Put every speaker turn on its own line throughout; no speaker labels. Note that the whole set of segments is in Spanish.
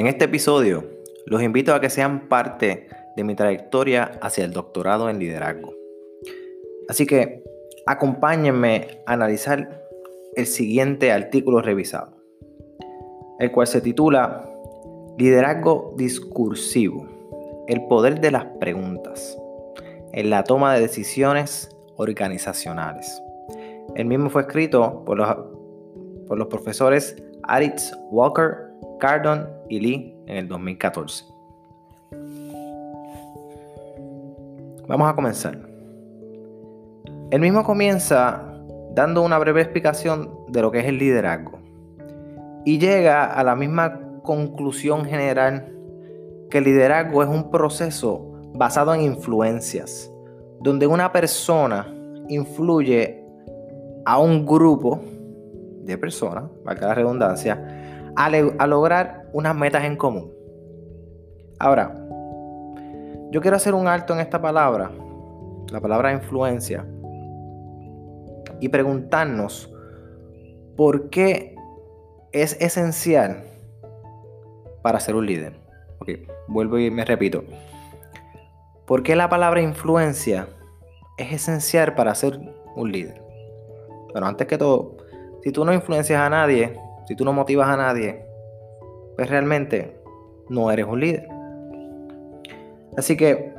En este episodio los invito a que sean parte de mi trayectoria hacia el doctorado en liderazgo. Así que acompáñenme a analizar el siguiente artículo revisado, el cual se titula Liderazgo discursivo, el poder de las preguntas en la toma de decisiones organizacionales. El mismo fue escrito por los, por los profesores Aritz Walker Cardon y Lee en el 2014. Vamos a comenzar. El mismo comienza dando una breve explicación de lo que es el liderazgo y llega a la misma conclusión general que el liderazgo es un proceso basado en influencias, donde una persona influye a un grupo de personas, valga la redundancia, a, lograr unas metas en común. Ahora, yo quiero hacer un alto en esta palabra, la palabra influencia, y preguntarnos por qué es esencial para ser un líder. Ok, vuelvo y me repito. ¿Por qué la palabra influencia es esencial para ser un líder? Bueno, antes que todo, si tú no influencias a nadie, si tú no motivas a nadie, pues realmente no eres un líder. Así que,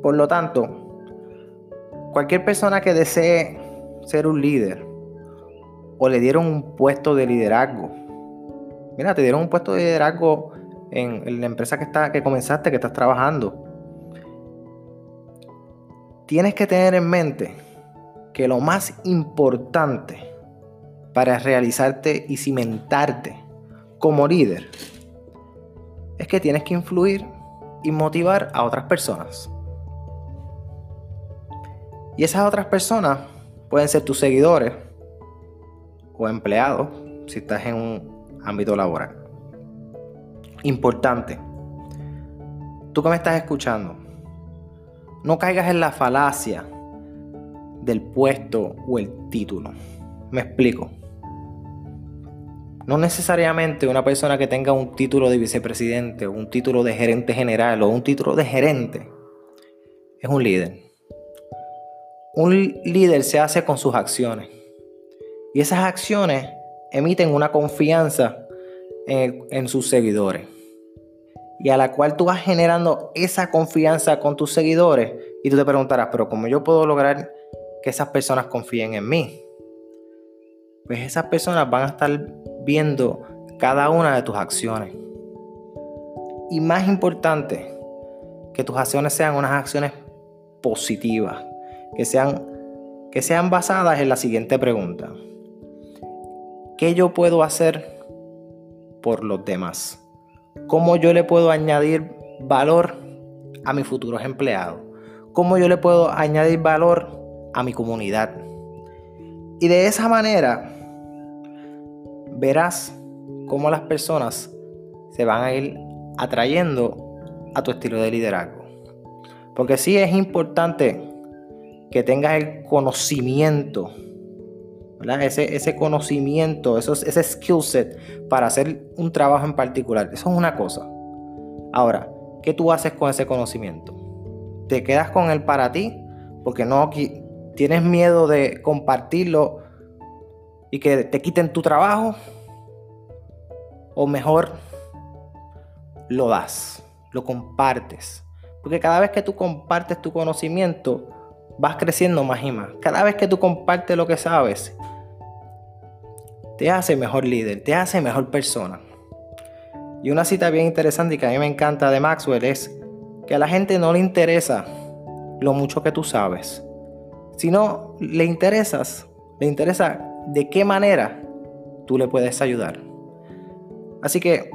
por lo tanto, cualquier persona que desee ser un líder o le dieron un puesto de liderazgo, mira, te dieron un puesto de liderazgo en, la empresa que, está, que comenzaste, que estás trabajando. Tienes que tener en mente que lo más importante para realizarte y cimentarte como líder es que tienes que influir y motivar a otras personas. Y esas otras personas pueden ser tus seguidores o empleados si estás en un ámbito laboral. Importante, tú que me estás escuchando, no caigas en la falacia del puesto o el título. Me explico. No necesariamente una persona que tenga un título de vicepresidente o un título de gerente general o un título de gerente es un líder. Un líder se hace con sus acciones. Y esas acciones emiten una confianza en, en, sus seguidores. Y a la cual tú vas generando esa confianza con tus seguidores. Y tú te preguntarás, pero ¿cómo yo puedo lograr que esas personas confíen en mí? Pues esas personas van a estar viendo cada una de tus acciones. Y más importante, que tus acciones sean unas acciones positivas, que sean, que sean basadas en la siguiente pregunta. ¿Qué yo puedo hacer por los demás? ¿Cómo yo le puedo añadir valor a mis futuros empleados? ¿Cómo yo le puedo añadir valor a mi comunidad? Y de esa manera verás cómo las personas se van a ir atrayendo a tu estilo de liderazgo. Porque sí es importante que tengas el conocimiento, Ese, ese conocimiento, ese skill set para hacer un trabajo en particular. Eso es una cosa. Ahora, ¿qué tú haces con ese conocimiento? ¿Te quedas con él para ti? Porque no tienes miedo de compartirlo y que te quiten tu trabajo, o mejor lo das, lo compartes. Porque cada vez que tú compartes tu conocimiento, vas creciendo más y más. Cada vez que tú compartes lo que sabes, te hace mejor líder, te hace mejor persona. Y una cita bien interesante y que a mí me encanta de Maxwell es que a la gente no le interesa lo mucho que tú sabes, sino le interesas, le interesa de qué manera tú le puedes ayudar. Así que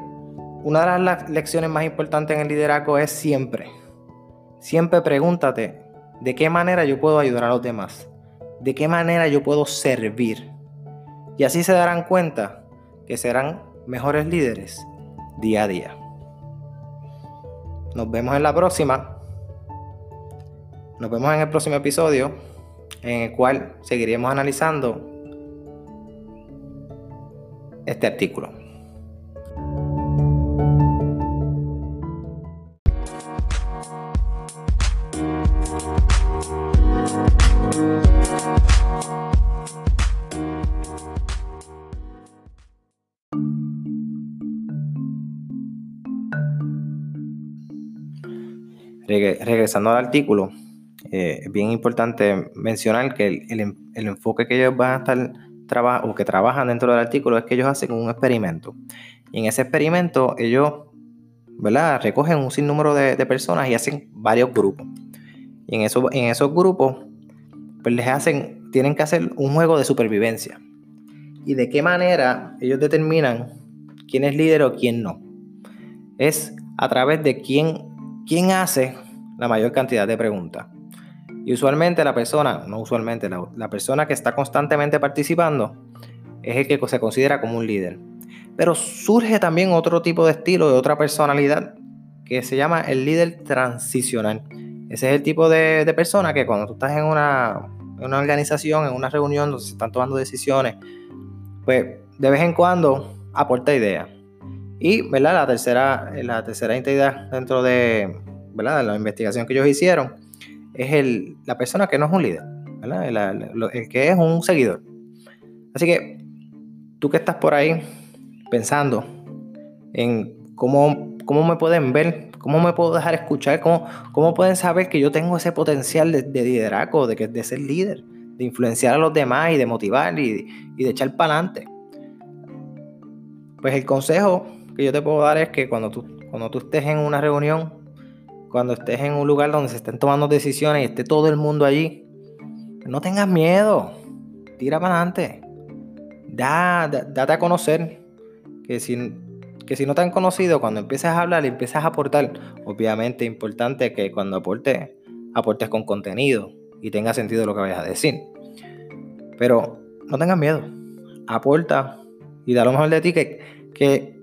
una de las lecciones más importantes en el liderazgo es siempre, siempre pregúntate de qué manera yo puedo ayudar a los demás, de qué manera yo puedo servir. Y así se darán cuenta que serán mejores líderes día a día. Nos vemos en la próxima. Nos vemos en el próximo episodio en el cual seguiremos analizando este artículo. Regresando al artículo, eh, bien importante mencionar que el, el, el enfoque que ellos van a estar trabajando o que trabajan dentro del artículo es que ellos hacen un experimento. Y en ese experimento ellos ¿verdad? recogen un sinnúmero de, de personas y hacen varios grupos. Y en, eso, en esos grupos pues les hacen, tienen que hacer un juego de supervivencia. ¿Y de qué manera ellos determinan quién es líder o quién no? Es a través de quién, quién hace la mayor cantidad de preguntas. Y usualmente la persona, no usualmente, la, persona que está constantemente participando es el que se considera como un líder. Pero surge también otro tipo de estilo, de otra personalidad, que se llama el líder transicional. Ese es el tipo de, persona que cuando tú estás en una, en una, organización, en una reunión donde se están tomando decisiones, pues de vez en cuando aporta ideas. Y ¿verdad? La, tercera, la tercera dentro de, ¿verdad? de la investigación que ellos hicieron es el, la persona que no es un líder, El, que es un seguidor. Así que tú que estás por ahí pensando en cómo, cómo me pueden ver, cómo me puedo dejar escuchar, cómo, cómo pueden saber que yo tengo ese potencial de, liderazgo, de, de ser líder, de influenciar a los demás y de motivar y, y de echar para adelante. Pues el consejo que yo te puedo dar es que cuando tú, cuando tú estés en una reunión cuando estés en un lugar donde se estén tomando decisiones y esté todo el mundo allí, no tengas miedo. Tira para adelante. Da, date a conocer. Que si, que si no te han conocido, cuando empieces a hablar y empiezas a aportar, obviamente es importante que cuando aportes, aportes con contenido y tenga sentido lo que vayas a decir. Pero no tengas miedo. Aporta y da lo mejor de ti que, que,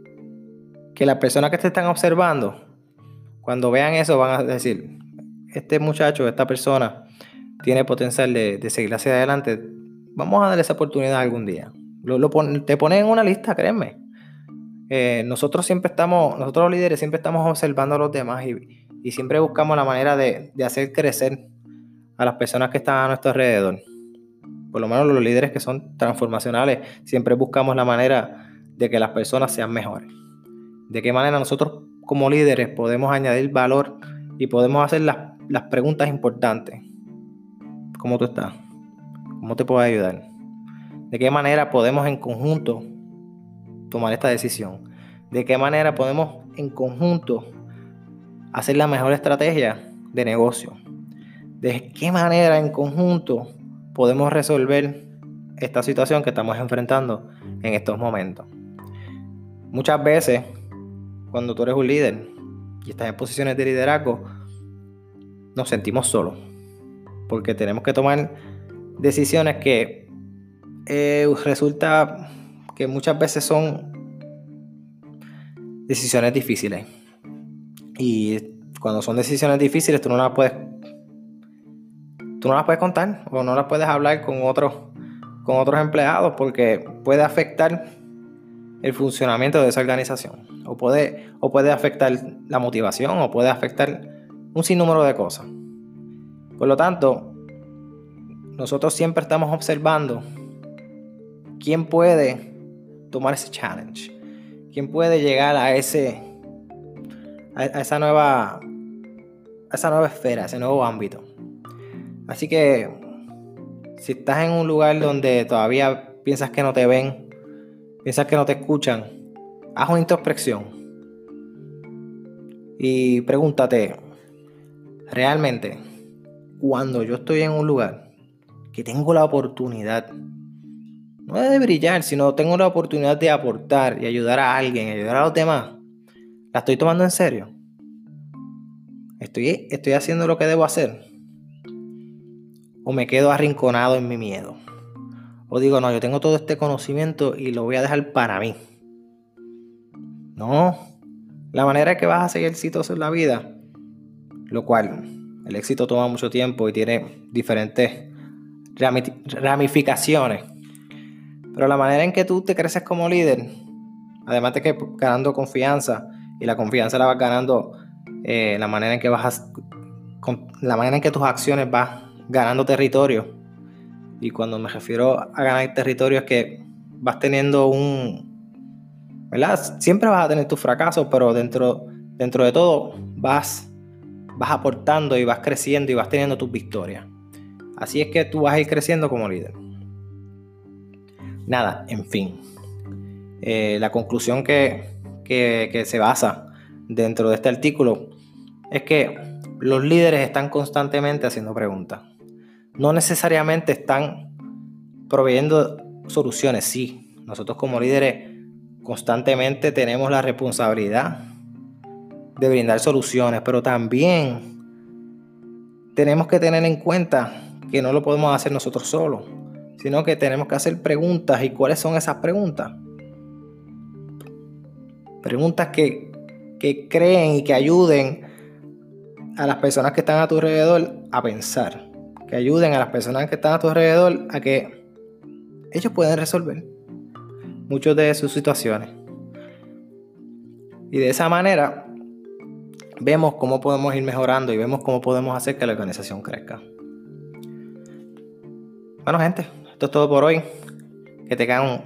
que las personas que te están observando cuando vean eso van a decir, este muchacho, esta persona tiene potencial de, seguir hacia adelante, vamos a darle esa oportunidad algún día. Te ponen en una lista, créeme. Eh, nosotros siempre estamos, nosotros los líderes siempre estamos observando a los demás y, siempre buscamos la manera de, de, hacer crecer a las personas que están a nuestro alrededor. Por lo menos los líderes que son transformacionales, siempre buscamos la manera de que las personas sean mejores. De qué manera nosotros como líderes podemos añadir valor y podemos hacer las, preguntas importantes. ¿Cómo tú estás? ¿Cómo te puedo ayudar? ¿De qué manera podemos en conjunto tomar esta decisión? ¿De qué manera podemos en conjunto hacer la mejor estrategia de negocio? ¿De qué manera en conjunto podemos resolver esta situación que estamos enfrentando en estos momentos? Muchas veces cuando tú eres un líder y estás en posiciones de liderazgo, nos sentimos solos. Porque tenemos que tomar decisiones que eh, resulta que muchas veces son decisiones difíciles. Y cuando son decisiones difíciles, tú no las puedes. Tú no las puedes contar o no las puedes hablar con otros, con otros empleados porque puede afectar el funcionamiento de esa organización. O puede, o puede afectar la motivación, o puede afectar un sinnúmero de cosas. Por lo tanto, nosotros siempre estamos observando quién puede tomar ese challenge, quién puede llegar a ese a, esa nueva a esa nueva esfera, a ese nuevo ámbito. Así que si estás en un lugar donde todavía piensas que no te ven, piensas que no te escuchan, haz una introspección y pregúntate, realmente, cuando yo estoy en un lugar que tengo la oportunidad, no de brillar, sino tengo la oportunidad de aportar y ayudar a alguien, ayudar a los demás, ¿la estoy tomando en serio? ¿Estoy, estoy haciendo lo que debo hacer? ¿O me quedo arrinconado en mi miedo? O digo, no, yo tengo todo este conocimiento y lo voy a dejar para mí. No. La manera que vas a seguir exitoso en la vida, lo cual el éxito toma mucho tiempo y tiene diferentes ramificaciones. Pero la manera en que tú te creces como líder, además de que ganando confianza, y la confianza la vas ganando eh, la manera en que vas la manera en que tus acciones vas ganando territorio y cuando me refiero a ganar territorio es que vas teniendo un... ¿Verdad? Siempre vas a tener tus fracasos, pero dentro, dentro de todo vas vas aportando y vas creciendo y vas teniendo tus victorias. Así es que tú vas a ir creciendo como líder. Nada, en fin. Eh, la conclusión que, que se basa dentro de este artículo es que los líderes están constantemente haciendo preguntas. No necesariamente están proveyendo soluciones, sí. Nosotros como líderes constantemente tenemos la responsabilidad de brindar soluciones, pero también tenemos que tener en cuenta que no lo podemos hacer nosotros solos, sino que tenemos que hacer preguntas. ¿Y cuáles son esas preguntas? Preguntas que, que creen y que ayuden a las personas que están a tu alrededor a pensar, que ayuden a las personas que están a tu alrededor a que ellos pueden resolver muchas de sus situaciones. Y de esa manera vemos cómo podemos ir mejorando y vemos cómo podemos hacer que la organización crezca. Bueno gente, esto es todo por hoy. Que tengan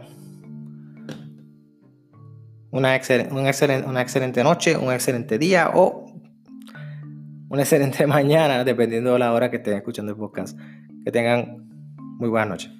una, excelente, una excelente noche, un excelente día o una excelente mañana, dependiendo de la hora que estén escuchando el podcast. Que tengan muy buenas noches.